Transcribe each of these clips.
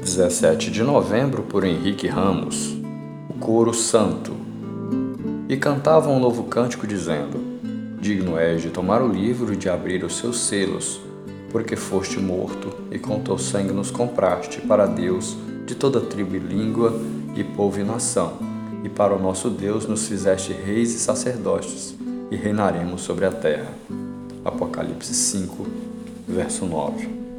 17 de novembro por Henrique Ramos, o coro santo. E cantavam um novo cântico dizendo: Digno és de tomar o livro e de abrir os seus selos, porque foste morto e com teu sangue nos compraste para Deus de toda tribo e língua e povo e nação, e para o nosso Deus nos fizeste reis e sacerdotes, e reinaremos sobre a terra. Apocalipse 5, verso 9.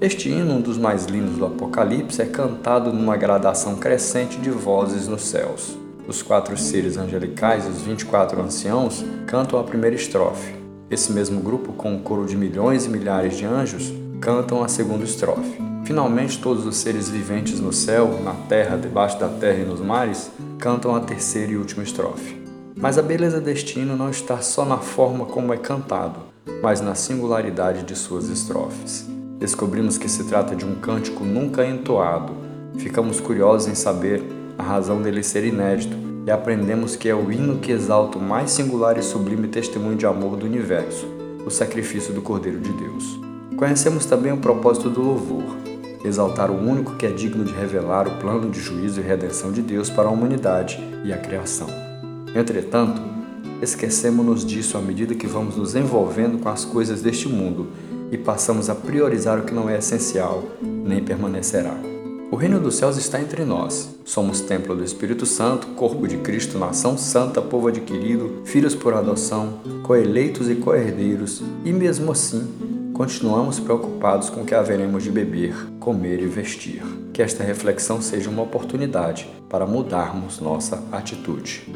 Este hino, um dos mais lindos do Apocalipse, é cantado numa gradação crescente de vozes nos céus. Os quatro seres angelicais e os 24 anciãos cantam a primeira estrofe. Esse mesmo grupo, com um coro de milhões e milhares de anjos, cantam a segunda estrofe. Finalmente, todos os seres viventes no céu, na terra, debaixo da terra e nos mares, cantam a terceira e última estrofe. Mas a beleza deste hino não está só na forma como é cantado, mas na singularidade de suas estrofes. Descobrimos que se trata de um cântico nunca entoado. Ficamos curiosos em saber a razão dele ser inédito e aprendemos que é o hino que exalta o mais singular e sublime testemunho de amor do universo, o sacrifício do Cordeiro de Deus. Conhecemos também o propósito do louvor, exaltar o único que é digno de revelar o plano de juízo e redenção de Deus para a humanidade e a criação. Entretanto, esquecemos-nos disso à medida que vamos nos envolvendo com as coisas deste mundo e passamos a priorizar o que não é essencial, nem permanecerá. O reino dos céus está entre nós. Somos templo do Espírito Santo, corpo de Cristo, nação santa, povo adquirido, filhos por adoção, coeleitos e coherdeiros, e mesmo assim, continuamos preocupados com o que haveremos de beber, comer e vestir. Que esta reflexão seja uma oportunidade para mudarmos nossa atitude.